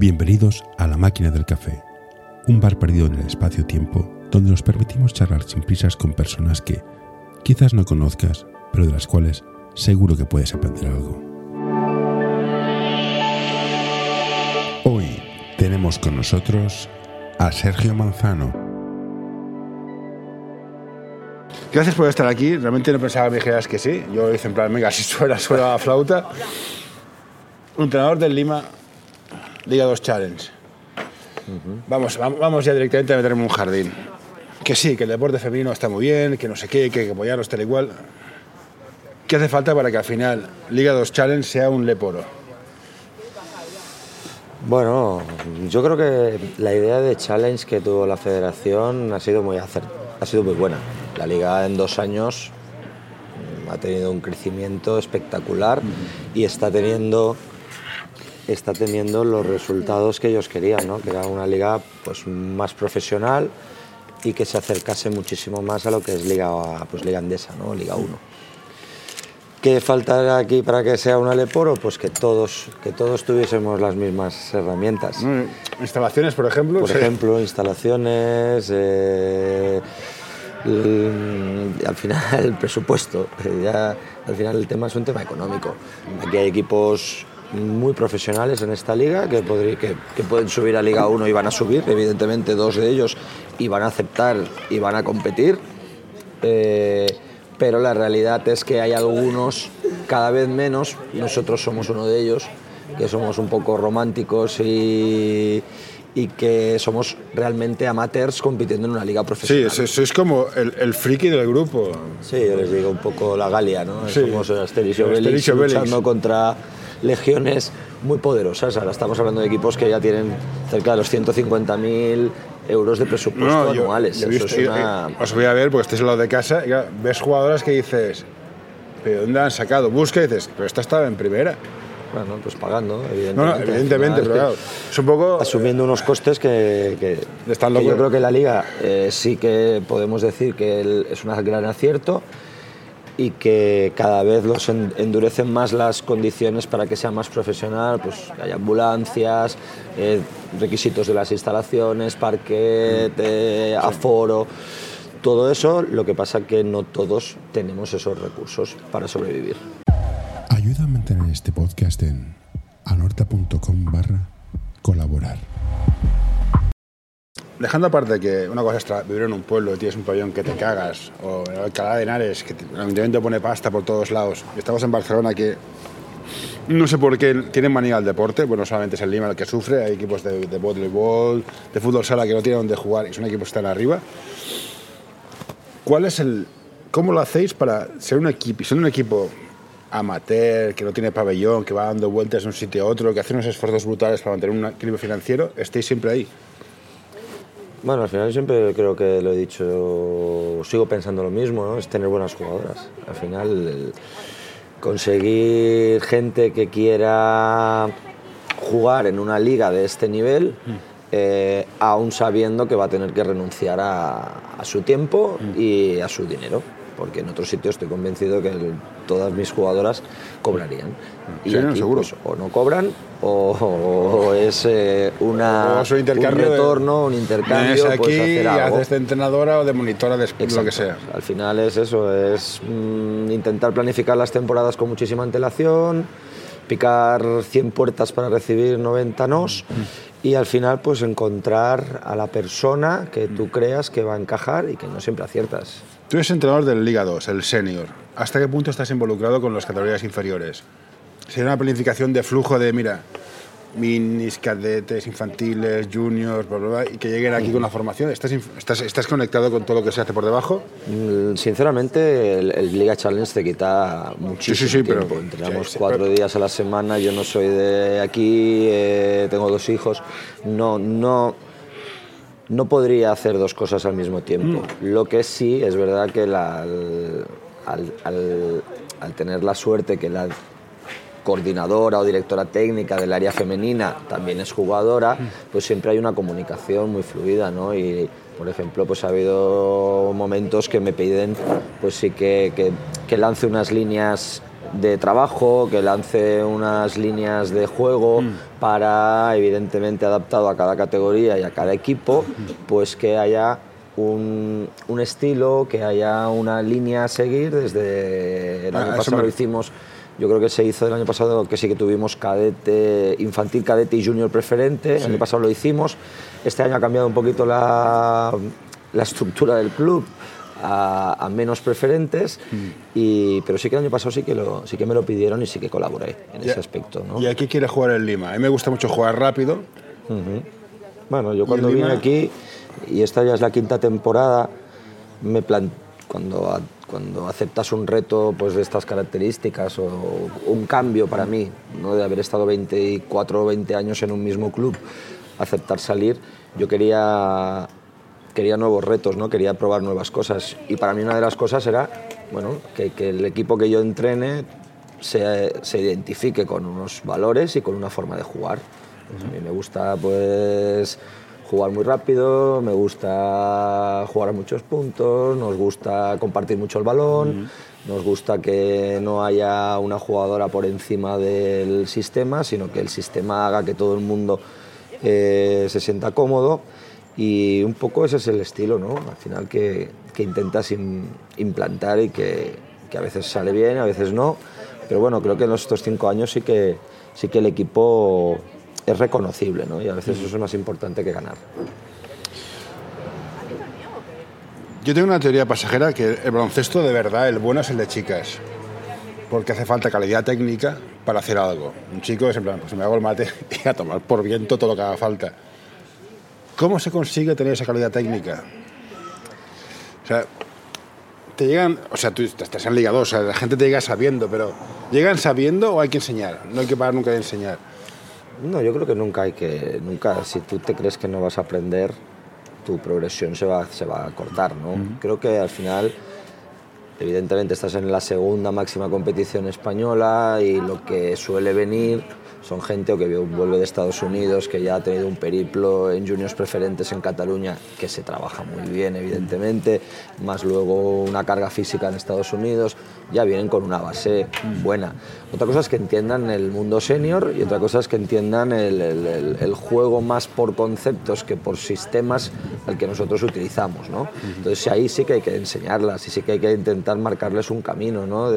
Bienvenidos a La Máquina del Café, un bar perdido en el espacio-tiempo donde nos permitimos charlar sin prisas con personas que quizás no conozcas, pero de las cuales seguro que puedes aprender algo. Hoy tenemos con nosotros a Sergio Manzano. Gracias por estar aquí. Realmente no pensaba que me dijeras que sí. Yo hice en plan, venga, si suena, suena la flauta. Entrenador del Lima, Liga 2 Challenge. vamos, vam- vamos ya directamente a meterme en un jardín. Que sí, que el deporte femenino está muy bien, que no sé qué, que hay que apoyarlos tal igual. ¿Qué hace falta para que al final Liga 2 Challenge sea un leporo? Bueno, yo creo que la idea de challenge que tuvo la federación ha sido muy ha sido muy buena. La liga en dos años mm, ha tenido un crecimiento espectacular y está teniendo está teniendo los resultados que ellos querían, ¿no? que era una liga pues más profesional y que se acercase muchísimo más a lo que es liga pues liga andesa, ¿no? Liga 1. ¿Qué faltará aquí para que sea un Aleporo? Pues que todos, que todos tuviésemos las mismas herramientas. Mm, Instalaciones, por ejemplo. Por sí. ejemplo, instalaciones, eh, el- al final el presupuesto. eh, Ya, al final el tema es un tema económico. Aquí hay equipos muy profesionales en esta liga que, podrí- que, que pueden subir a Liga 1 y van a subir, evidentemente dos de ellos, y van a aceptar y van a competir. Eh, pero la realidad es que hay algunos, cada vez menos, nosotros somos uno de ellos, que somos un poco románticos y, y que somos realmente amateurs compitiendo en una liga Sí, profesional. sois sois como el, el friki del grupo. Sí, yo les digo un poco la Galia, ¿no? Sí. Somos Asterix y El Obelix Asterix y Obelix. luchando contra legiones muy poderosas. Ahora estamos hablando de equipos que ya tienen cerca de los 150.000 euros de presupuesto No, yo- anuales. yo he Eso visto- es una... eh, os voy a ver porque estáis al lado de casa y ves jugadoras que dices, ¿pero dónde han sacado? Busca y dices, pero esta estaba en primera. Bueno, pues pagando, evidentemente. No, no, evidentemente, pero claro, es un poco... asumiendo unos costes que, que- Están que yo creo que la liga eh, sí que podemos decir que el- es un gran acierto y que cada vez los en- endurecen más las condiciones para que sea más profesional, pues que haya ambulancias, eh, requisitos de las instalaciones, parquet, eh, aforo, todo eso, lo que pasa que no todos tenemos esos recursos para sobrevivir. Ayuda a mantener este podcast en anorta.com barra colaborar. Dejando aparte que una cosa es vivir en un pueblo, tienes un pabellón que te cagas, o en Alcalá de Henares, que el ayuntamiento pone pasta por todos lados. Estamos en Barcelona que no sé por qué tienen manía al deporte, bueno, solamente es el Lima el que sufre, hay equipos de, de voleibol, de fútbol sala que no tienen donde jugar y son equipos que están arriba. ¿Cuál es el, ¿Cómo lo hacéis para ser un equipo, son un equipo amateur, que no tiene pabellón, que va dando vueltas de un sitio a otro, que hace unos esfuerzos brutales para mantener un equilibrio financiero, estéis siempre ahí? Bueno, al final siempre creo que lo he dicho, sigo pensando lo mismo, ¿no? es tener buenas jugadoras. Al final, conseguir gente que quiera jugar en una liga de este nivel, eh, aún sabiendo que va a tener que renunciar a, a su tiempo y a su dinero. Porque en otros sitios estoy convencido que el- todas mis jugadoras cobrarían. Y Sí, aquí, seguro. pues, o no cobran o, o es eh, una, O es un intercambio de- un retorno, un intercambio, aquí puedes hacer y algo. haces de entrenadora o de monitora de lo que sea. Al final es eso, es mm, intentar planificar las temporadas con muchísima antelación, picar 100 puertas para recibir 90 nos y al final pues encontrar a la persona que tú creas que va a encajar y que no siempre aciertas. Tú eres entrenador del Liga 2, el senior. ¿Hasta qué punto estás involucrado con las categorías inferiores? ¿Sería una planificación de flujo de, mira, minis, cadetes, infantiles, juniors, bla, bla, bla, y que lleguen aquí con la formación? ¿Estás, estás, estás conectado con todo lo que se hace por debajo? Mm, Sinceramente, el, el Liga Challenge te quita muchísimo Sí, sí, sí, pero- tiempo. Entrenamos sí, sí, cuatro pero- días a la semana. Yo no soy de aquí, eh, tengo dos hijos. No, no, no podría hacer dos cosas al mismo tiempo. Mm. Lo que sí es verdad que la- al- al- al tener la suerte que la coordinadora o directora técnica del área femenina también es jugadora, pues siempre hay una comunicación muy fluida, ¿no? Y, por ejemplo, pues ha habido momentos que me piden, pues sí que, que, que lance unas líneas de trabajo, que lance unas líneas de juego para, evidentemente, adaptado a cada categoría y a cada equipo, pues que haya un, un estilo, que haya una línea a seguir. Desde el Ah, año pasado me- lo hicimos, yo creo que se hizo el año pasado, que sí que tuvimos cadete, infantil, cadete y junior preferente. El año pasado lo hicimos. Este año ha cambiado un poquito la, la estructura del club. A, a menos preferentes, y, pero sí que el año pasado sí que, lo, sí que me lo pidieron y sí que colaboré en Ya. ese aspecto. ¿no? ¿Y aquí quiere jugar en Lima? A mí me gusta mucho jugar rápido. Bueno, yo cuando vine Lima? aquí, y esta ya es la quinta temporada, me plan- cuando, cuando aceptas un reto pues, de estas características o un cambio para mí, ¿no? de haber estado 24 o 20 años en un mismo club, aceptar salir, yo quería, quería nuevos retos, ¿no? quería probar nuevas cosas. Y para mí una de las cosas era bueno, que, que el equipo que yo entrene se, se identifique con unos valores y con una forma de jugar. Pues a mí me gusta pues jugar muy rápido, me gusta jugar a muchos puntos, nos gusta compartir mucho el balón, nos gusta que no haya una jugadora por encima del sistema, sino que el sistema haga que todo el mundo eh, se sienta cómodo. Y un poco ese es el estilo, ¿no? Al final que, que intentas im- implantar y que, que a veces sale bien, a veces no, pero bueno, creo que en estos cinco años sí que, sí que el equipo es reconocible, ¿no? Y a veces eso es más importante que ganar. Yo tengo una teoría pasajera que el baloncesto de verdad, el bueno es el de chicas. Porque hace falta calidad técnica para hacer algo. Un chico es en plan, pues me hago el mate y a tomar por viento todo lo que haga falta. ¿Cómo se consigue tener esa calidad técnica? O sea, te llegan, o sea, tú estás en Liga 2, o sea, la gente te llega sabiendo, pero ¿llegan sabiendo o hay que enseñar? No hay que parar nunca de enseñar. No, yo creo que nunca hay que, nunca, si tú te crees que no vas a aprender, tu progresión se va, se va a cortar, ¿no? Creo que al final, evidentemente estás en la segunda máxima competición española y lo que suele venir son gente o que vuelve de Estados Unidos, que ya ha tenido un periplo en juniors preferentes en Cataluña, que se trabaja muy bien, evidentemente, más luego una carga física en Estados Unidos, ya vienen con una base buena. Otra cosa es que entiendan el mundo senior y otra cosa es que entiendan el, juego más por conceptos que por sistemas al que nosotros utilizamos, ¿no? Entonces ahí sí que hay que enseñarlas y sí que hay que intentar marcarles un camino, ¿no?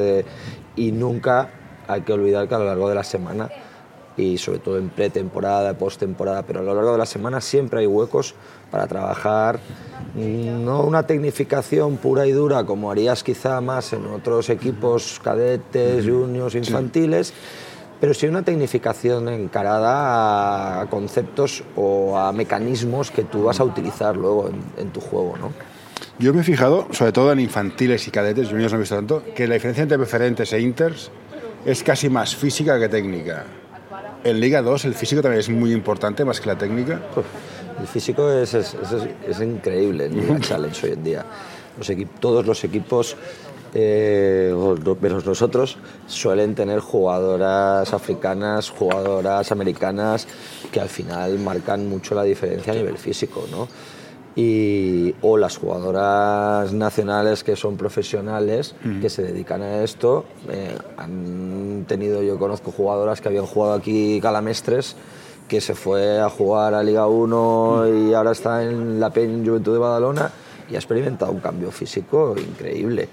Y nunca hay que olvidar que a lo largo de la semana y sobre todo en pretemporada, postemporada, pero a lo largo de la semana siempre hay huecos para trabajar mm, no una tecnificación pura y dura como harías quizá más en otros equipos cadetes, juniors, infantiles, pero sí una tecnificación encarada a conceptos o a mecanismos que tú vas a utilizar luego en, en tu juego, ¿no? Yo me he fijado, sobre todo en infantiles y cadetes, juniors no he visto tanto, que la diferencia entre preferentes e inters es casi más física que técnica. En Liga 2 el físico también es muy importante, más que la técnica. Uf, El físico es, es, es- es increíble en Liga Challenge hoy en día. Los todos los equipos, eh, menos nosotros, suelen tener jugadoras africanas, jugadoras americanas, que al final marcan mucho la diferencia a nivel físico, ¿no? Y, o las jugadoras nacionales que son profesionales, que se dedican a esto. eh, han tenido, yo conozco jugadoras que habían jugado aquí Calamestres, que se fue a jugar a Liga 1 y ahora está en la Peña Juventud de Badalona y ha experimentado un cambio físico increíble.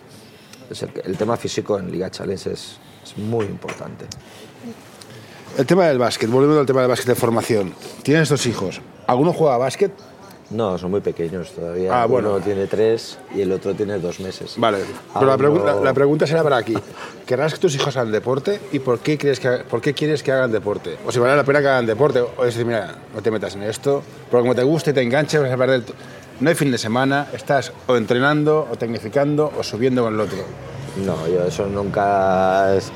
Es el, el tema físico en Liga Challenge es, es muy importante. El tema del básquet, volviendo al tema del básquet de formación. Tienes dos hijos. ¿Alguno juega a básquet? No, son muy pequeños todavía. Ah, bueno. Uno tiene tres y el otro tiene dos meses. Vale, pero la, pregunta, no- la pregunta será para aquí. ¿Querrás que tus hijos hagan deporte y por qué, crees que, por qué quieres que hagan deporte? O si vale la pena que hagan deporte, o decir, mira, no te metas en esto, porque como te guste y te enganches, vas a perder... No hay fin de semana, estás o entrenando, o tecnificando, o subiendo con el otro. No, yo eso nunca... es-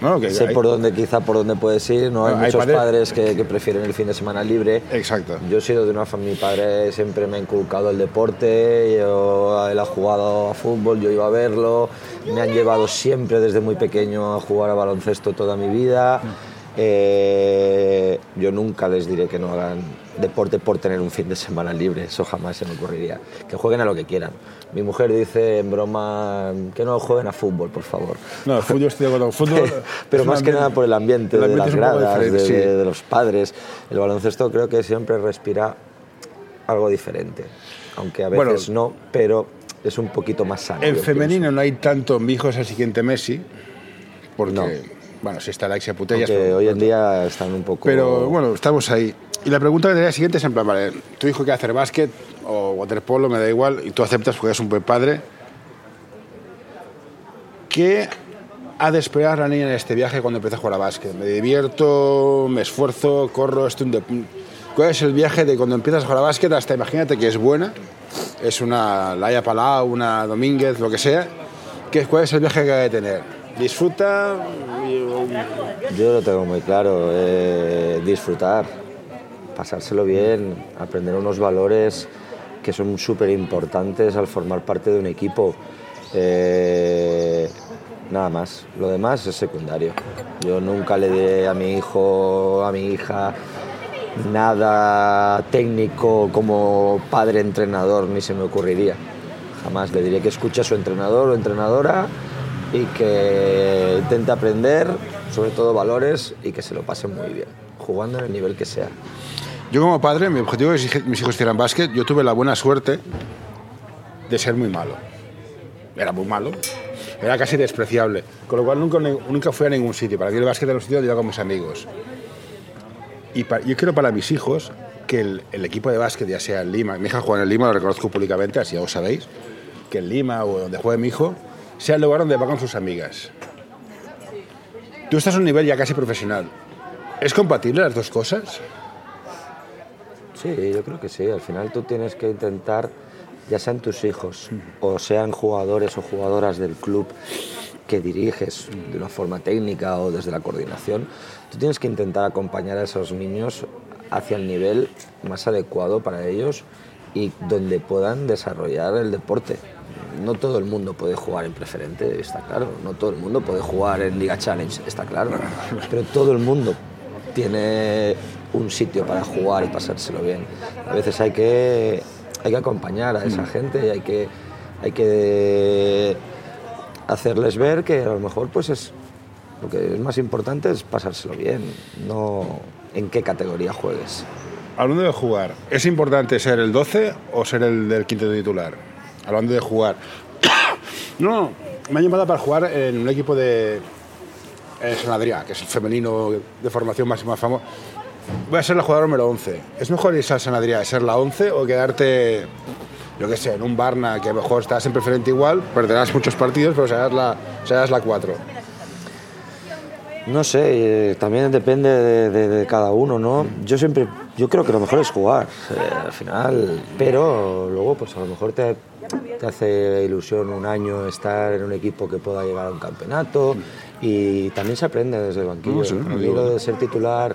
No, sé hay- por dónde quizá por dónde puedes ir, ¿no? Hay No, hay muchos padres- padres que, que prefieren el fin de semana libre. Exacto. Yo he sido de una familia, mi padre siempre me ha inculcado el deporte, yo, él ha jugado a fútbol, yo iba a verlo, me han llevado siempre desde muy pequeño a jugar a baloncesto toda mi vida. Eh, yo nunca les diré que no hagan deporte por tener un fin de semana libre, eso jamás se me ocurriría. Que jueguen a lo que quieran. Mi mujer dice en broma que no jueguen a fútbol, por favor. No, el fútbol estoy de acuerdo. Fútbol Pero más que nada por el ambiente, el de las gradas, de, diferente, sí. de- de los padres. El baloncesto creo que siempre respira algo diferente. Aunque a Bueno, veces no, pero es un poquito más sano. En femenino no hay tanto mi hijo es el siguiente Messi, porque, No. Bueno, si está Alexia pienso. Putellas, pero- hoy en día están un poco... pero bueno, estamos ahí. Y la pregunta que tenía siguiente es en plan, vale, tu hijo quiere hacer básquet o waterpolo, me da igual, y tú aceptas porque eres un buen padre. ¿Qué ha de esperar la niña en este viaje cuando empieza a jugar a básquet? Me divierto, me esfuerzo, corro, estoy un ¿Cuál es el viaje de cuando empiezas a jugar a básquet hasta, imagínate que es buena, es una Laia Palau, una Domínguez, lo que sea, ¿qué, ¿cuál es el viaje que ha de tener? ¿Disfruta? Yo lo tengo muy claro, eh, disfrutar, pasárselo bien, aprender unos valores que son súper importantes al formar parte de un equipo. Eh, nada más, lo demás es secundario. Yo nunca le diré a mi hijo, a mi hija, nada técnico como padre entrenador, ni se me ocurriría. Jamás le diré que escuche a su entrenador o entrenadora y que intente aprender, sobre todo valores, y que se lo pase muy bien, jugando en el nivel que sea. Yo como padre, mi objetivo es que mis hijos hicieran básquet. Yo tuve la buena suerte de ser muy malo. Era muy malo. Era casi despreciable. Con lo cual nunca, nunca fui a ningún sitio. Para mí el básquet era un sitio donde iba con mis amigos. Y pa- yo quiero para mis hijos que el, el equipo de básquet, ya sea en Lima, mi hija juega en Lima, lo reconozco públicamente, así ya lo sabéis, que en Lima o donde juegue mi hijo, sea el lugar donde va con sus amigas. Tú estás a un nivel ya casi profesional. ¿Es compatible las dos cosas? Sí, yo creo que sí. Al final tú tienes que intentar, ya sean tus hijos o sean jugadores o jugadoras del club que diriges de una forma técnica o desde la coordinación, tú tienes que intentar acompañar a esos niños hacia el nivel más adecuado para ellos y donde puedan desarrollar el deporte. No todo el mundo puede jugar en preferente, está claro. No todo el mundo puede jugar en Liga Challenge, está claro. Pero todo el mundo tiene un sitio para jugar y pasárselo bien. A veces hay que, hay que acompañar a esa gente y hay que, hay que hacerles ver que a lo mejor pues es lo que es más importante es pasárselo bien, no en qué categoría juegues. Hablando de jugar, ¿es importante ser el 12 o ser el del quinto titular? Hablando de jugar. no, me han llamado para jugar en un equipo de en San Adrià, que es el femenino de formación máxima famoso. Voy a ser la jugadora número 11. ¿Es mejor irse al San Adrià, ser la 11 o quedarte, yo qué sé, en un Barna que a lo mejor estás en preferente igual, perderás muchos partidos, pero serás la, serás la 4? No sé, eh, también depende de, de- de cada uno, ¿no? Yo siempre, yo creo que lo mejor es jugar, eh, al final, pero luego pues a lo mejor te, te hace ilusión un año estar en un equipo que pueda llegar a un campeonato y también se aprende desde el banquillo. No sé, a no mí digo. lo de ser titular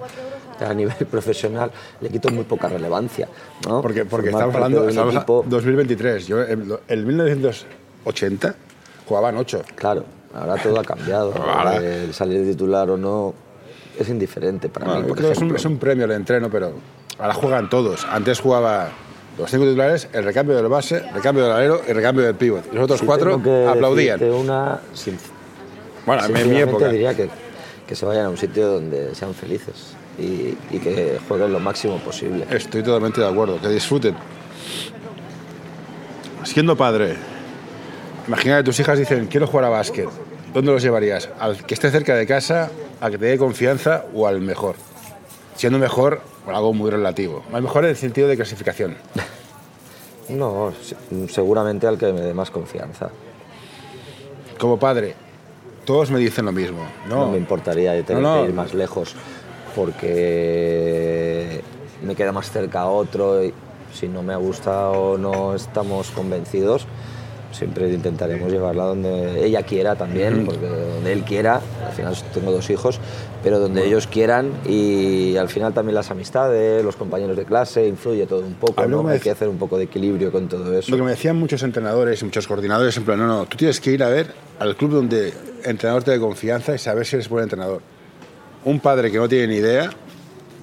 a nivel profesional le quito muy poca relevancia, ¿no? Porque, porque estamos hablando de estamos equipo- 2023. Yo en el 1980 jugaban 8. Claro, ahora todo ha cambiado. Ahora- el salir titular o no es indiferente para Bueno, mí. por es un, ejemplo. es un premio el entreno, pero ahora juegan todos. Antes jugaba los cinco titulares, el recambio del base, recambio del alero y recambio del pívot. Y los otros Si cuatro aplaudían. una, sin- Bueno, en mi época. diría que, que se vayan a un sitio donde sean felices y, y que jueguen lo máximo posible. Estoy totalmente de acuerdo, que disfruten. Siendo padre, imagina que tus hijas dicen, quiero jugar a básquet. ¿Dónde los llevarías? ¿Al que esté cerca de casa, al que te dé confianza o al mejor? Siendo mejor, algo muy relativo. Al mejor en el sentido de clasificación. No, se- seguramente al que me dé más confianza. Como padre, todos me dicen lo mismo. No, No, me importaría tener No, no. que ir más lejos porque me queda más cerca otro y si no me ha gustado o no estamos convencidos, siempre intentaremos llevarla donde ella quiera también, porque donde él quiera, al final tengo dos hijos, pero donde ellos quieran y al final también las amistades, los compañeros de clase, influye todo un poco, ¿no? Hay que hacer un poco de equilibrio con todo eso. Lo que me decían muchos entrenadores y muchos coordinadores, en plan, no, no, tú tienes que ir a ver al club donde entrenador te dé confianza y saber si eres buen entrenador. Un padre que no tiene ni idea,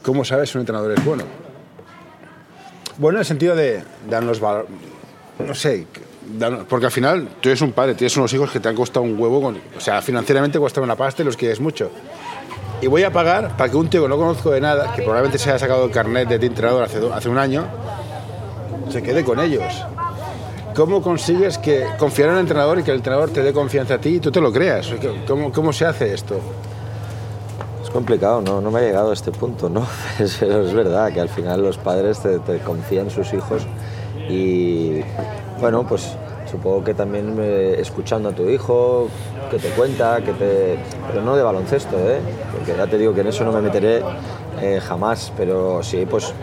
¿cómo sabes si un entrenador es bueno? Bueno, en el sentido de darnos valor, no sé, porque al final tú eres un padre, tienes unos hijos que te han costado un huevo, con- o sea, financieramente cuesta una pasta y los quieres mucho. Y voy a pagar para que un tío que no conozco de nada, que probablemente se haya sacado el carnet de entrenador hace, hace un año, se quede con ellos. ¿Cómo consigues que confiar en el entrenador y que el entrenador te dé confianza a ti y tú te lo creas? ¿Cómo, cómo se hace esto? Es complicado, no, no me ha llegado a este punto, ¿no? Pero es verdad que al final los padres te, te confían sus hijos y bueno, pues supongo que también eh, escuchando a tu hijo, que te cuenta, que te... pero no de baloncesto, ¿eh? Porque ya te digo que en eso no me meteré eh, jamás, pero sí, pues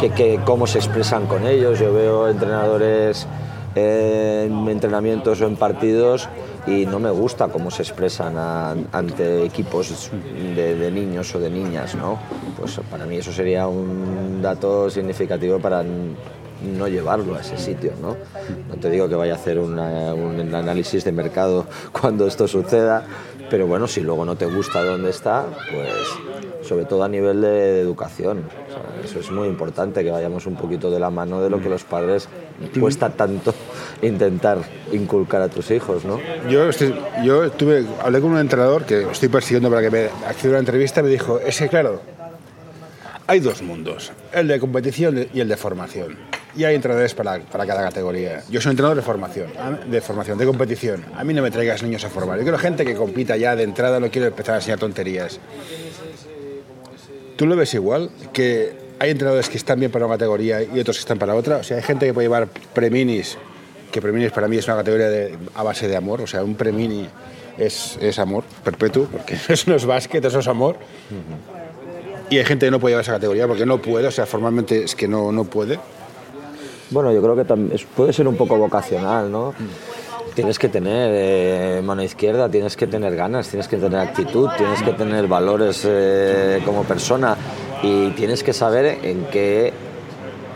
que, que cómo se expresan con ellos. Yo veo entrenadores en entrenamientos o en partidos y no me gusta cómo se expresan ante equipos de, niños o de niñas, ¿no? Pues para mí eso sería un dato significativo para no llevarlo a ese sitio, ¿no? No te digo que vaya a hacer un análisis de mercado cuando esto suceda, pero bueno, si luego no te gusta dónde está, pues sobre todo a nivel de educación. Eso es muy importante, que vayamos un poquito de la mano de lo que los padres cuesta tanto intentar inculcar a tus hijos, ¿no? Yo, estoy- yo tuve, hablé con un entrenador que estoy persiguiendo para que me acceda a una entrevista. Me dijo: Es que, claro, hay dos mundos: el de competición y el de formación. Y hay entrenadores para, para cada categoría. Yo soy entrenador de formación, de formación, de competición. A mí no me traigas niños a formar. Yo quiero gente que compita ya de entrada, no quiero empezar a enseñar tonterías. ¿Tú lo ves igual? Que hay entrenadores que están bien para una categoría y otros que están para otra. O sea, hay gente que puede llevar preminis, que preminis para mí es una categoría de- a base de amor. O sea, un premini es, es amor perpetuo, porque eso no es básquet, eso es amor. Y hay gente que no puede llevar esa categoría porque no puede, o sea, formalmente es que no, no puede. Bueno, yo creo que puede ser un poco vocacional, ¿no? Tienes que tener eh, mano izquierda, tienes que tener ganas, tienes que tener actitud, tienes que tener valores eh, como persona y tienes que saber en qué,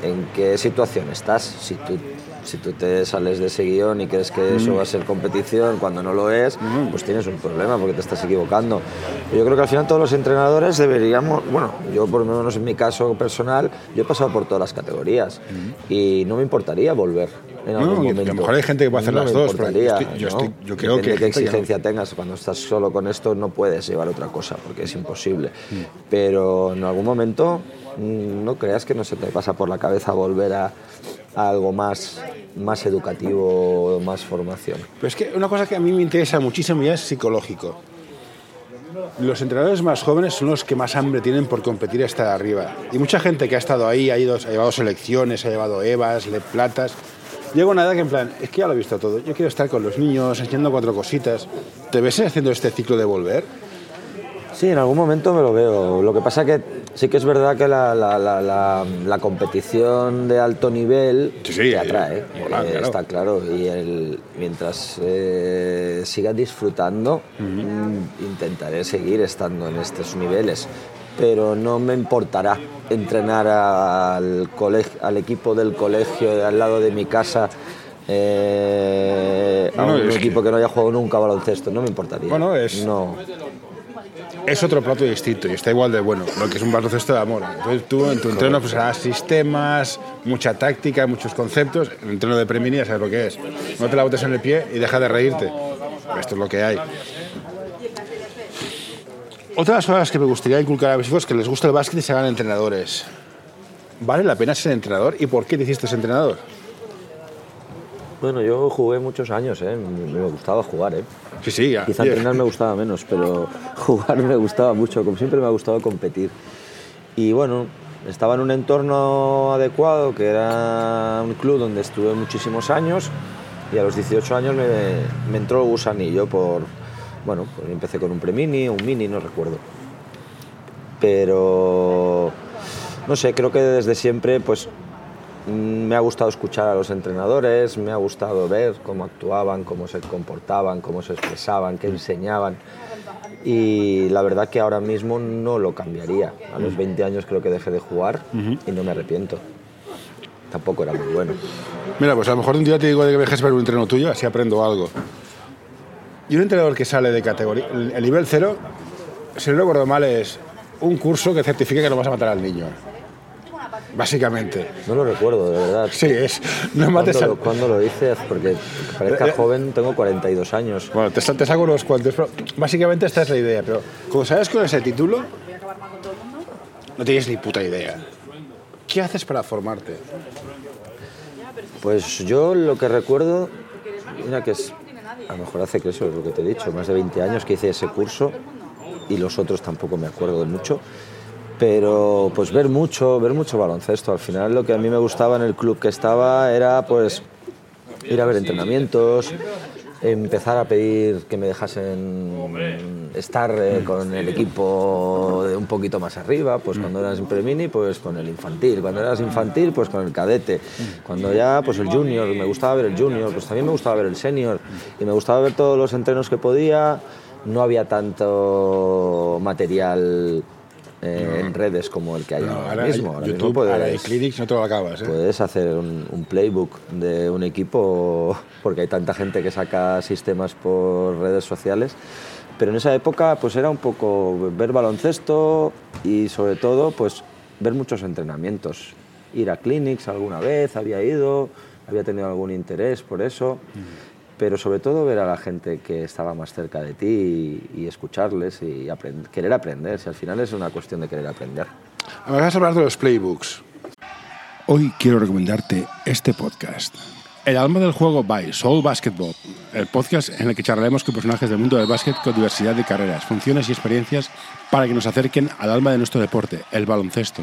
en qué situación estás. Si tú, si tú te sales de ese guion y crees que eso va a ser competición cuando no lo es, pues tienes un problema porque te estás equivocando. Yo creo que al final todos los entrenadores deberíamos, bueno, yo por lo menos en mi caso personal, yo he pasado por todas las categorías y no me importaría volver en algún No, y a lo momento. mejor hay gente que puede hacer No las dos, pero yo estoy- yo estoy- yo creo Depende que qué exigencia tengas. Cuando estás solo con esto no puedes llevar otra cosa porque es imposible. Mm. Pero en algún momento mm, no creas que no se te pasa por la cabeza volver a, algo más, más educativo, más formación. Pero es que una cosa que a mí me interesa muchísimo ya es psicológico. Los entrenadores más jóvenes son los que más hambre tienen por competir hasta arriba. Y mucha gente que ha estado ahí, ha, ido, ha llevado selecciones, ha llevado Evas, Le Platas. Llega una edad que en plan, es que ya lo he visto todo. Yo quiero estar con los niños, enseñando cuatro cositas. ¿Te ves haciendo este ciclo de volver? Sí, en algún momento me lo veo. Lo que pasa que sí que es verdad que la, la- la- competición de alto nivel Sí, sí, te atrae, eh, mola, eh, claro. está claro. Y el- mientras eh, siga disfrutando, intentaré seguir estando en estos niveles. Pero no me importará entrenar al, coleg- al equipo del colegio al lado de mi casa. eh, a no, un es que- equipo que... no haya jugado nunca baloncesto, no me importaría. Bueno, es- No. Es otro plato distinto y está igual de bueno, lo que es un baloncesto de amor. Entonces tú en tu entreno pues harás sistemas, mucha táctica, muchos conceptos. El entreno de Premini ya sabes lo que es. No te la botes en el pie y deja de reírte. Esto es lo que hay. Otra de las cosas que me gustaría inculcar a mis hijos es que les gusta el básquet y se hagan entrenadores. ¿Vale la pena ser entrenador? ¿Y por qué te hiciste entrenador? Bueno, yo jugué muchos años, ¿eh? me gustaba jugar. ¿eh? Sí, sí, ya. Quizá entrenar me gustaba menos, pero jugar me gustaba mucho, como siempre me ha gustado competir. Y bueno, estaba en un entorno adecuado, que era un club donde estuve muchísimos años, y a los 18 años me, me entró el gusanillo por, bueno, pues empecé con un premini, un mini, no recuerdo. Pero, no sé, creo que desde siempre, pues Me ha gustado escuchar a los entrenadores, me ha gustado ver cómo actuaban, cómo se comportaban, cómo se expresaban, qué enseñaban. Y la verdad que ahora mismo no lo cambiaría. A los 20 años creo que dejé de jugar y no me arrepiento. Tampoco era muy bueno. Mira, pues a lo mejor un día te digo de que me dejes ver un entreno tuyo, así aprendo algo. Y un entrenador que sale de categoría, el el nivel cero, si no recuerdo mal, es un curso que certifique que no vas a matar al niño. Básicamente. No lo recuerdo, de verdad. Sí, es. No mates ¿Cuándo, al- lo, cuándo lo hice? Porque parezca Eh, eh. joven, tengo 42 años. Bueno, te, te saco unos cuantos, pero básicamente esta es la idea. Pero como sabes con ese título, no tienes ni puta idea. ¿Qué haces para formarte? Pues yo lo que recuerdo, mira que es, a lo mejor hace que eso es lo que te he dicho, más de 20 años que hice ese curso y los otros tampoco me acuerdo de mucho, pero pues ver mucho, ver mucho baloncesto. Al final lo que a mí me gustaba en el club que estaba era pues ir a ver entrenamientos, empezar a pedir que me dejasen estar eh, con el equipo de un poquito más arriba, pues cuando eras premini, pues con el infantil, cuando eras infantil, pues con el cadete, cuando ya, pues el junior, me gustaba ver el junior, pues también me gustaba ver el senior, y me gustaba ver todos los entrenos que podía, no había tanto material eh, en redes como el que hay ahora, mismo. Ahora mismo YouTube, puedes- ahora de Clinics no te lo acabas. ¿eh? Puedes hacer un, un playbook de un equipo porque hay tanta gente que saca sistemas por redes sociales. Pero en esa época pues era un poco ver baloncesto y sobre todo pues ver muchos entrenamientos. Ir a clinics alguna vez, había ido, había tenido algún interés por eso. Pero sobre todo ver a la gente que estaba más cerca de ti y, y escucharles y aprend- querer aprender. Si al final es una cuestión de querer aprender. Me vas a hablar de los playbooks. Hoy quiero recomendarte este podcast. El alma del juego by Soul Basketball, el podcast en el que charlaremos con personajes del mundo del básquet con diversidad de carreras, funciones y experiencias para que nos acerquen al alma de nuestro deporte, el baloncesto.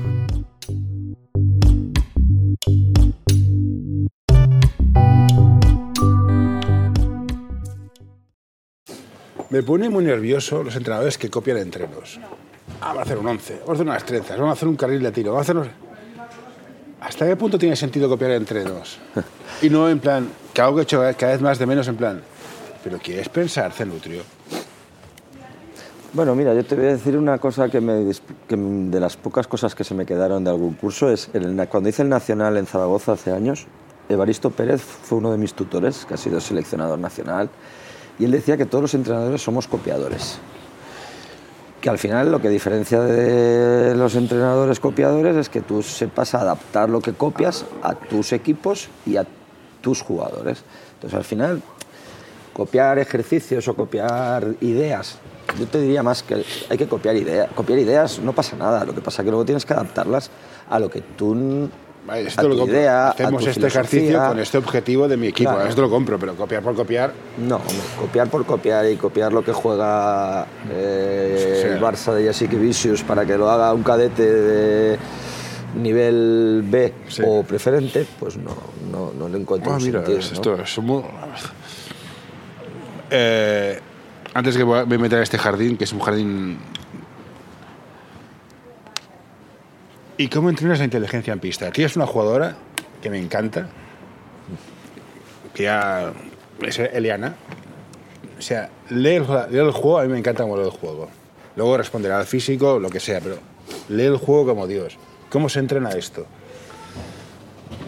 Me pone muy nervioso los entrenadores que copian entrenos. Ah, vamos a hacer un 11, vamos a hacer unas trenzas, vamos a hacer un carril de tiro, vamos a hacer... unos- ¿Hasta qué punto tiene sentido copiar entrenos? Y no en plan, que algo que he hecho cada vez más de menos en plan, pero ¿quieres pensar, Cenutrio? Bueno, mira, yo te voy a decir una cosa que, me, que de las pocas cosas que se me quedaron de algún curso es el cuando hice el Nacional en Zaragoza hace años, Evaristo Pérez fue uno de mis tutores, que ha sido seleccionador nacional, y él decía que todos los entrenadores somos copiadores. Que al final lo que diferencia de los entrenadores copiadores es que tú sepas adaptar lo que copias a tus equipos y a tus jugadores. Entonces al final copiar ejercicios o copiar ideas. Yo te diría más que hay que copiar ideas. Copiar ideas no pasa nada, lo que pasa es que luego tienes que adaptarlas a lo que tú A esto lo tu compro. idea, a Hacemos tu este ejercicio con este objetivo de mi equipo. Claro. Esto lo compro, pero copiar por copiar. No, hombre, copiar por copiar y copiar lo que juega eh, Sí, sí. el Barça de Jessica Vicius para que lo haga un cadete de nivel B Sí. o preferente, pues no, no, no le encuentro Ah, un mira, sentido. esto es muy... Eh, antes que voy a voy a meter a este jardín, que es un jardín... ¿Y cómo entrenas la inteligencia en pista? Aquí es una jugadora que me encanta, que ya es Eliana. O sea, lee el, lee el juego, a mí me encanta cómo lee el juego. Luego responderá al físico, lo que sea, pero lee el juego como Dios. ¿Cómo se entrena esto?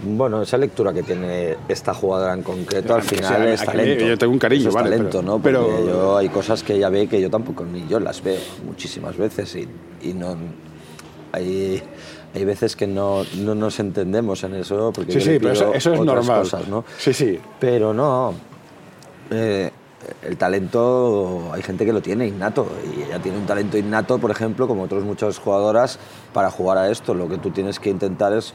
Bueno, esa lectura que tiene esta jugadora en concreto al final es talento. yo tengo un cariño, es vale, talento, pero- ¿no? Porque pero- yo hay cosas que ella ve que yo tampoco ni yo las veo muchísimas veces y, y no hay, hay veces que no, no nos entendemos en eso porque Sí, yo sí, le pero eso, es otras normal. cosas, ¿no? Sí, sí. Pero no. eh, el talento, hay gente que lo tiene innato y ella tiene un talento innato, por ejemplo, como otras muchas jugadoras, para jugar a esto. Lo que tú tienes que intentar es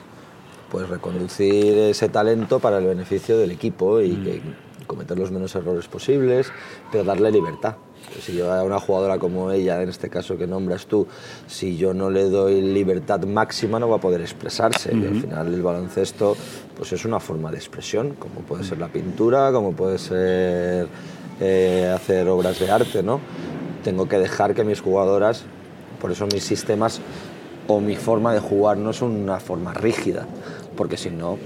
pues reconducir ese talento para el beneficio del equipo y que cometer los menos errores posibles, pero darle libertad. Si yo a una jugadora como ella, en este caso que nombras tú, si yo no le doy libertad máxima no va a poder expresarse. Y al final el baloncesto pues es una forma de expresión, como puede ser la pintura, como puede ser eh, hacer obras de arte, ¿no? Tengo que dejar que mis jugadoras, por eso mis sistemas o mi forma de jugar no es una forma rígida, porque si no,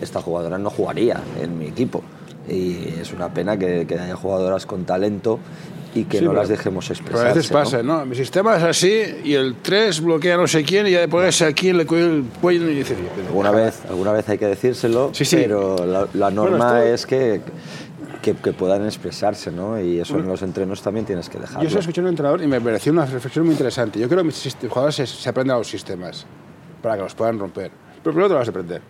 esta jugadora no jugaría en mi equipo. Y es una pena que, que haya jugadoras con talento y que Sí, no las dejemos Pero expresarse. a veces ¿no? pasa, ¿no? Mi sistema es así y el 3 bloquea no sé quién y ya después a quién le cuelga el cuello y dice... Alguna vez, alguna vez hay que decírselo, Sí, sí. pero la, la norma Bueno, es que, que, que puedan expresarse, ¿no? Y eso en los entrenos también tienes que dejarlo. Yo soy escuché a un entrenador y me pareció una reflexión muy interesante. Yo creo que mis jugadores se, se aprenden a los sistemas para que los puedan romper. Pero primero te lo vas a aprender.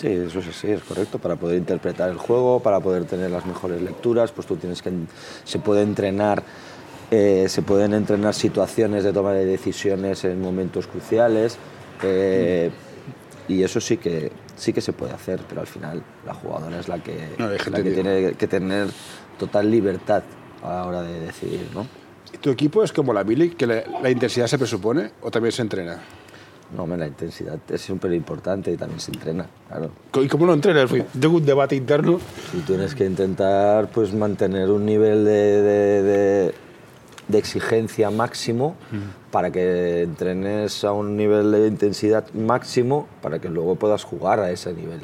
Sí, eso es así, es correcto. Para poder interpretar el juego, para poder tener las mejores lecturas, pues tú tienes que... Se puede entrenar, eh, se pueden entrenar situaciones de toma de decisiones en momentos cruciales. eh, Y eso sí que, sí que se puede hacer, pero al final la jugadora es la que, No, la que tiene que tener total libertad a la hora de decidir, ¿no? ¿Y ¿Tu equipo es como la Billy, que la intensidad se presupone o también se entrena? No, la intensidad es súper importante y también se entrena, claro. ¿Y cómo lo entrenas? Tengo un debate interno. Y tienes que intentar pues, mantener un nivel de, de- de- de exigencia máximo para que entrenes a un nivel de intensidad máximo para que luego puedas jugar a ese nivel.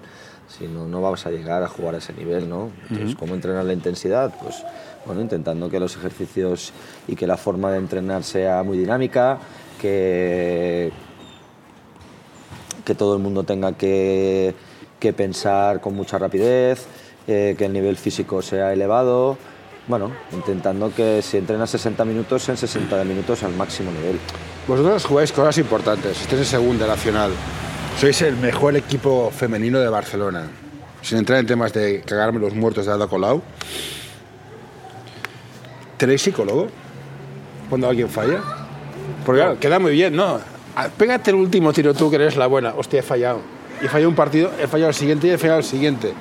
Si no, no vas a llegar a jugar a ese nivel, ¿no? Entonces, ¿cómo entrenar la intensidad? Pues, bueno, intentando que los ejercicios y que la forma de entrenar sea muy dinámica, que, que todo el mundo tenga que, que pensar con mucha rapidez, eh, que el nivel físico sea elevado. Bueno, intentando que si entrenas 60 minutos, en 60 minutos al máximo nivel. Vosotros jugáis cosas importantes. Estáis en segunda nacional. Sois el mejor equipo femenino de Barcelona. Sin entrar en temas de cagarme los muertos de Ada Colau. ¿Tenéis psicólogo? Cuando alguien falla. Porque queda muy bien, ¿no? Ah, Pégate el último tiro tú que eres la buena. Hostia, he fallado. Y he fallado un partido, he fallado el siguiente y he fallado el siguiente.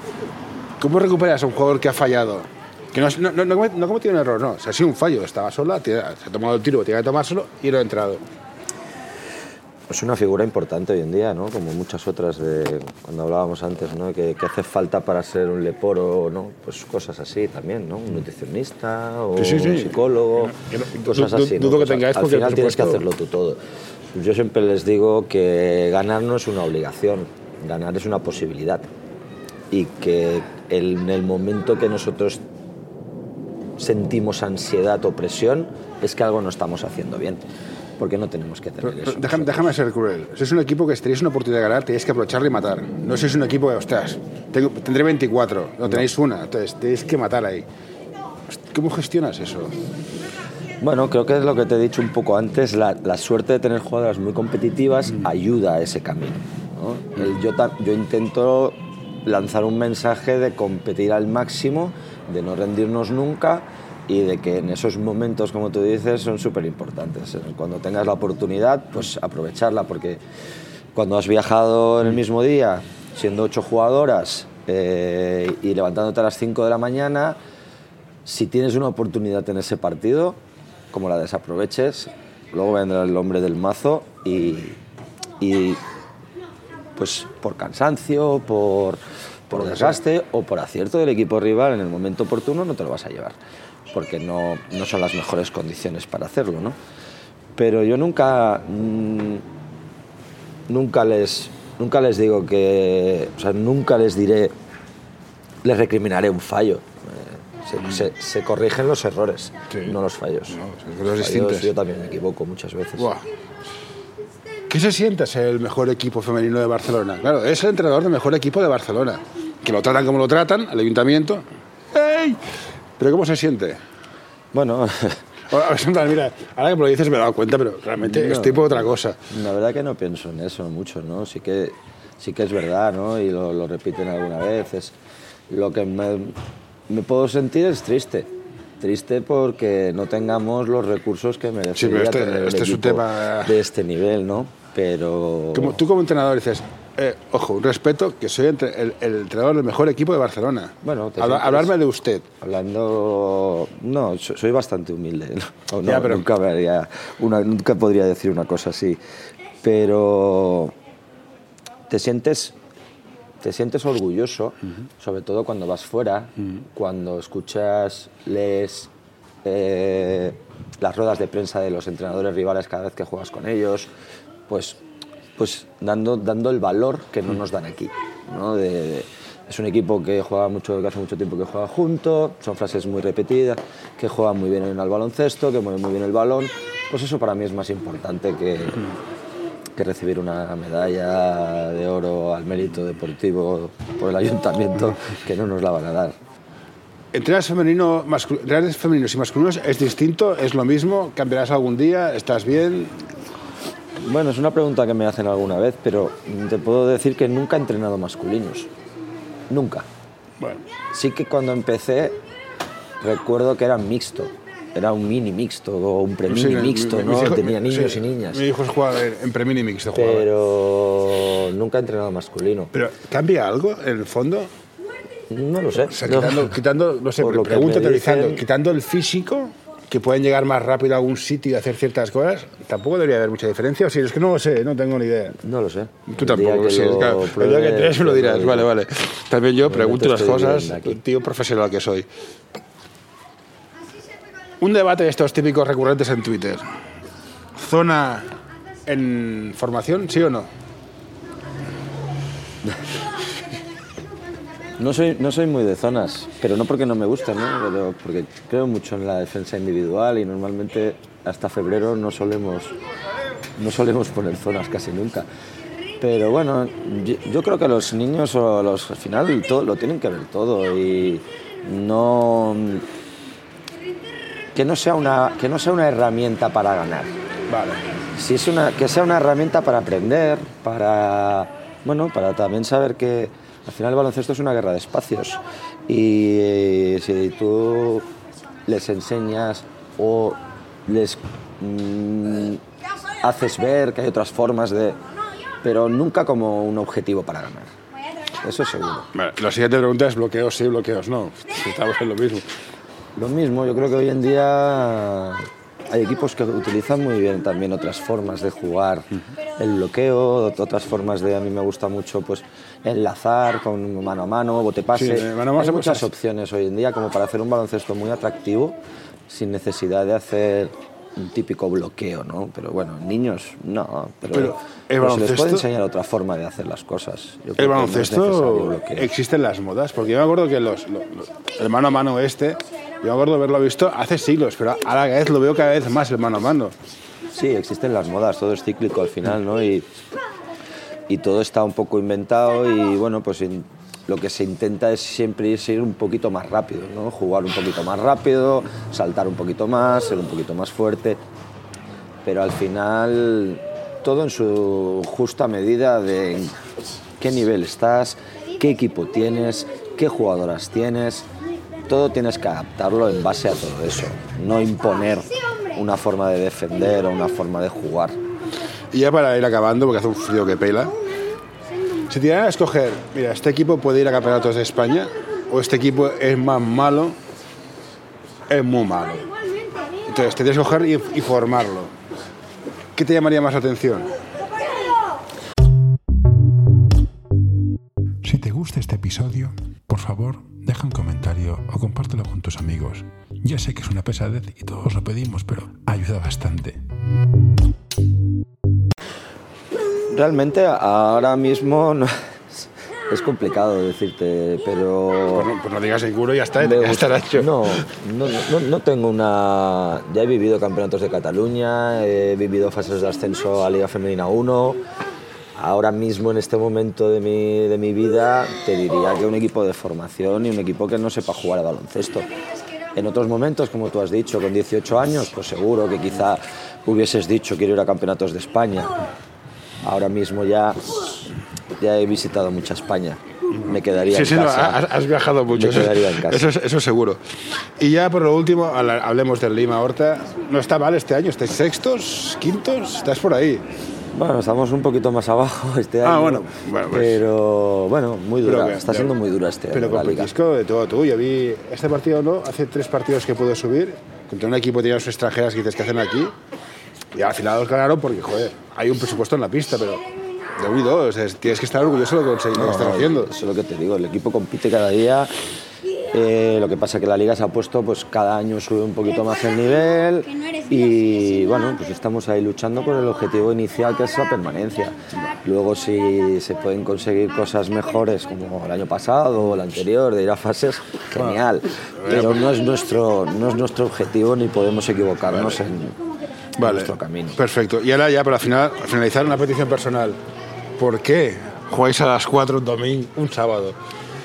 ¿Cómo recuperas a un jugador que ha fallado? Que no, no, no, no comet- no ha cometido un error, no. O sea, ha sido un fallo. Estaba sola, se ha tomado el tiro, tiene que tomárselo y lo ha entrado. Es una figura importante hoy en día, ¿no? Como muchas otras de cuando hablábamos antes, ¿no? Que, que hace falta para ser un leporo, ¿no? Pues cosas así también, ¿no? Un nutricionista o Sí, sí, sí. un psicólogo, no- cosas así. ¿no? dudo que al- tengáis al porque el final tienes que hacerlo tú todo. Yo siempre les digo que ganar no es una obligación, ganar es una posibilidad. Y que en el momento que nosotros sentimos ansiedad o presión es que algo no estamos haciendo bien. Porque no tenemos que tener Pero, eso. pero déjame, déjame ser cruel. Sois un equipo que si tenéis una oportunidad de ganar, tenéis que aprovecharla y matar. No sois un equipo de, ostras, tengo- tendré 24, no tenéis una, entonces tenéis que matar ahí. ¿Cómo gestionas eso? Bueno, creo que es lo que te he dicho un poco antes, la, la suerte de tener jugadoras muy competitivas ayuda a ese camino. ¿no? El- yo, yo intento lanzar un mensaje de competir al máximo, de no rendirnos nunca y de que en esos momentos, como tú dices, son súper importantes. Cuando tengas la oportunidad, pues aprovecharla, porque cuando has viajado en el mismo día, siendo ocho jugadoras eh, y levantándote a las 5 de la mañana, si tienes una oportunidad en ese partido, como la desaproveches, luego vendrá el hombre del mazo y, y, pues por cansancio, por, por desgaste o por acierto del equipo rival en el momento oportuno no te lo vas a llevar, porque no, no son las mejores condiciones para hacerlo, ¿no? Pero yo nunca, mm, nunca, les, nunca les digo que, o sea, nunca les diré, les recriminaré un fallo. Se, se- se corrigen los errores, Sí. no los fallos. No, Los cosas fallos, yo también me equivoco muchas veces. ¿Qué se siente ser el mejor equipo femenino de Barcelona? Claro, es el entrenador del mejor equipo de Barcelona. Que lo tratan como lo tratan, al ayuntamiento. ¡Ey! Pero ¿cómo se siente? Bueno, Ahora, mira, ahora que me lo dices me he dado cuenta, pero realmente No. estoy por otra cosa. la verdad que no pienso en eso mucho, ¿no? Sí que, sí que es verdad, ¿no? Y lo, lo repiten alguna vez. Es, lo que me, me puedo sentir es triste. Triste porque no tengamos los recursos que merecería este- tener el este es un tema- de este nivel, ¿no? Pero... Como, tú como entrenador dices, eh, ojo, un respeto, que soy entre- el, el entrenador del mejor equipo de Barcelona. Bueno, te Habla- hablarme de usted. Hablando, no, so- soy bastante humilde. ¿no? O no, Ya, pero- nunca, me haría una, nunca podría decir una cosa así. Pero te sientes, te sientes orgulloso, sobre todo cuando vas fuera, cuando escuchas, lees eh, las ruedas de prensa de los entrenadores rivales cada vez que juegas con ellos, pues, pues dando, dando el valor que no nos dan aquí, ¿no? de, es un equipo que juega mucho, que hace mucho tiempo que juega junto, son frases muy repetidas, que juega muy bien en el baloncesto, que mueve muy bien el balón. Pues eso para mí es más importante que, que recibir una medalla de oro al mérito deportivo por el ayuntamiento, que no nos la van a dar. ¿Entrenas femenino, mascu- entrenas femeninos y masculinos es distinto? ¿Es lo mismo? ¿Cambiarás algún día? ¿Estás bien? Bueno, es una pregunta que me hacen alguna vez, pero te puedo decir que nunca he entrenado masculinos. Nunca. Bueno, Sí que cuando empecé recuerdo que era mixto. Era un mini mixto o un premini sí, mi- mixto, mi- ¿no? mis hijos- Tenía niños sí, y niñas. Mi hijo juega en, en premini mixto. Pero nunca he entrenado masculino. Pero ¿cambia algo en el fondo? No lo sé. O sea, No. quitando, quitando, no sé, Por lo que pregunto teorizando, dicen- quitando el físico, que pueden llegar más rápido a algún sitio y hacer ciertas cosas, tampoco debería haber mucha diferencia. O si es que no lo sé, no tengo ni idea. No lo sé. Tú El día tampoco, que sí, lo claro. El día pruebe, que entres me lo dirás, digo. vale, vale. También yo pregunto las cosas, tío profesional que soy. Un debate de estos típicos recurrentes en Twitter. ¿Zona en formación, sí o no? No soy, no soy muy de zonas, pero no porque no me gusten, ¿no? Porque creo mucho en la defensa individual y normalmente hasta febrero no solemos, no solemos poner zonas casi nunca. Pero bueno, yo, yo creo que los niños o los al final todo, lo tienen que ver todo y no que no sea una que no sea una herramienta para ganar. Vale. Si es una, que sea una herramienta para aprender, para, bueno, para también saber que al final el baloncesto es una guerra de espacios. Y eh, si tú les enseñas o les mm, haces ver que hay otras formas de... pero nunca como un objetivo para ganar. Eso es seguro. Vale, La siguiente pregunta es bloqueos sí, bloqueos no. Estamos en lo mismo. Lo mismo, yo creo que hoy en día hay equipos que utilizan muy bien también otras formas de jugar. El bloqueo, ot- otras formas de, a mí me gusta mucho pues enlazar con mano a mano, bote pase. Sí, mano hay muchas opciones hoy en día como para hacer un baloncesto muy atractivo sin necesidad de hacer un típico bloqueo, ¿no? Pero bueno, niños no, pero, Pero, ¿el pero se les puede enseñar otra forma de hacer las cosas. Yo El no baloncesto bloqueo. existen las modas, porque yo me acuerdo que los, lo- lo- el mano a mano este, yo me acuerdo haberlo visto hace siglos, pero ahora cada vez lo veo cada vez más el mano a mano. Sí, existen las modas, todo es cíclico al final, ¿no? Y, y todo está un poco inventado y bueno, pues in- lo que se intenta es siempre ir un poquito más rápido, ¿no? Jugar un poquito más rápido, saltar un poquito más, ser un poquito más fuerte, pero al final todo en su justa medida de qué nivel estás, qué equipo tienes, qué jugadoras tienes, todo tienes que adaptarlo en base a todo eso, no imponer una forma de defender o una forma de jugar. Y ya para ir acabando, porque hace un frío que pela, si te a escoger, mira, este equipo puede ir a campeonatos de España, o este equipo es más malo, es muy malo. Entonces, tendrías que coger y, y formarlo. ¿Qué te llamaría más la atención? Si te gusta este episodio, por favor, deja un comentario o compártelo con tus amigos. Ya sé que es una pesadez y todos lo pedimos, pero ayuda bastante. Realmente ahora mismo no- es complicado decirte, pero... Pues no, pues no digas seguro y ya está, ya gusta- hecho. No, no, no, no tengo una... Ya he vivido campeonatos de Cataluña, he vivido fases de ascenso a Liga Femenina 1. Ahora mismo, en este momento de mi, de mi vida, te diría que un equipo de formación y un equipo que no sepa jugar a baloncesto. En otros momentos, como tú has dicho, con 18 años, pues seguro que quizá hubieses dicho quiero ir a campeonatos de España. Ahora mismo ya, ya he visitado mucha España. Me quedaría Sí, en sí, no, casa. has, has viajado mucho. Me Eso, quedaría en casa. eso es- eso seguro. Y ya por lo último, hablemos del Lima Horta. No está mal este año, estáis sextos, quintos, estás por ahí. Bueno, estamos un poquito más abajo este año. Ah, bueno, bueno, pues- pero bueno, muy dura. Pero que- Está siendo muy dura este Pero año la con. Petisco de todo tú. Yo vi este partido, ¿no? Hace tres partidos que pude subir. Contra un equipo de sus extranjeras que dices que hacen aquí. Y al final los ganaron porque, joder, hay un presupuesto en la pista, pero de unido, o sea, tienes que estar orgulloso de lo que, No, haciendo. Eso es lo que te digo, el equipo compite cada día Eh, lo que pasa que la liga se ha puesto, pues cada año sube un poquito más el nivel y bueno, pues estamos ahí luchando por el objetivo inicial que es la permanencia. Luego si se pueden conseguir cosas mejores como el año pasado o el anterior de ir a fases, genial. Pero no es nuestro, no es nuestro objetivo ni podemos equivocarnos en, Vale, nuestro camino. perfecto. Y ahora ya para final, finalizar una petición personal. ¿Por qué jugáis a las 4 un domingo, un sábado?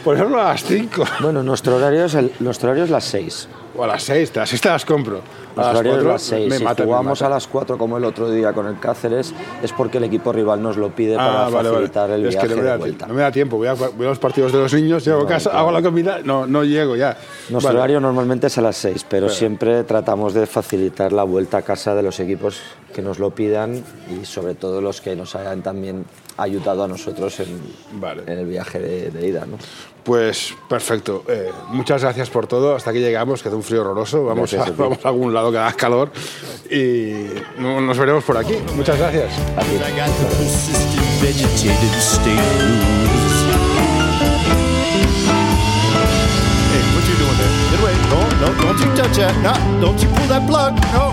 Por ejemplo, a las 5 Bueno, nuestro horario es, el, nuestro horario es las 6. o a las 6. A las 6 te las compro. A las horario es 4 las 6. me si mata, me jugamos mata. a las 4 como el otro día con el Cáceres es porque el equipo rival nos lo pide para Ah, vale. facilitar el es viaje que no me, de da, vuelta. no me da tiempo. Voy a, voy a los partidos de los niños, llego a casa, hago la comida, no, no llego ya. Nuestro Vale. horario normalmente es a las 6, pero siempre tratamos de facilitar la vuelta a casa de los equipos que nos lo pidan y sobre todo los que nos hayan también ayudado a nosotros en, Vale. en el viaje de, de ida. ¿no? Pues perfecto. Eh, muchas gracias por todo. Hasta aquí llegamos, que hace un frío horroroso. Vamos, Gracias a, vamos a algún lado que haga calor y no- nos veremos por aquí. Muchas gracias. Don't you touch that. No, don't you pull that plug. No,